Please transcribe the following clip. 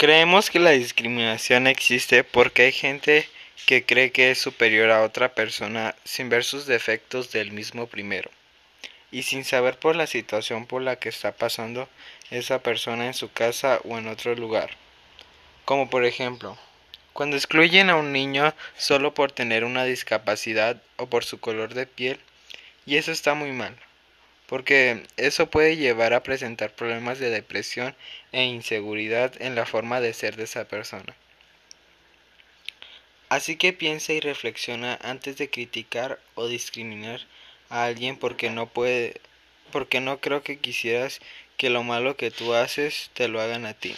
Creemos que la discriminación existe porque hay gente que cree que es superior a otra persona sin ver sus defectos del mismo primero y sin saber por la situación por la que está pasando esa persona en su casa o en otro lugar. Como por ejemplo, cuando excluyen a un niño solo por tener una discapacidad o por su color de piel, y eso está muy mal porque eso puede llevar a presentar problemas de depresión e inseguridad en la forma de ser de esa persona. Así que piensa y reflexiona antes de criticar o discriminar a alguien porque no puede porque no creo que quisieras que lo malo que tú haces te lo hagan a ti.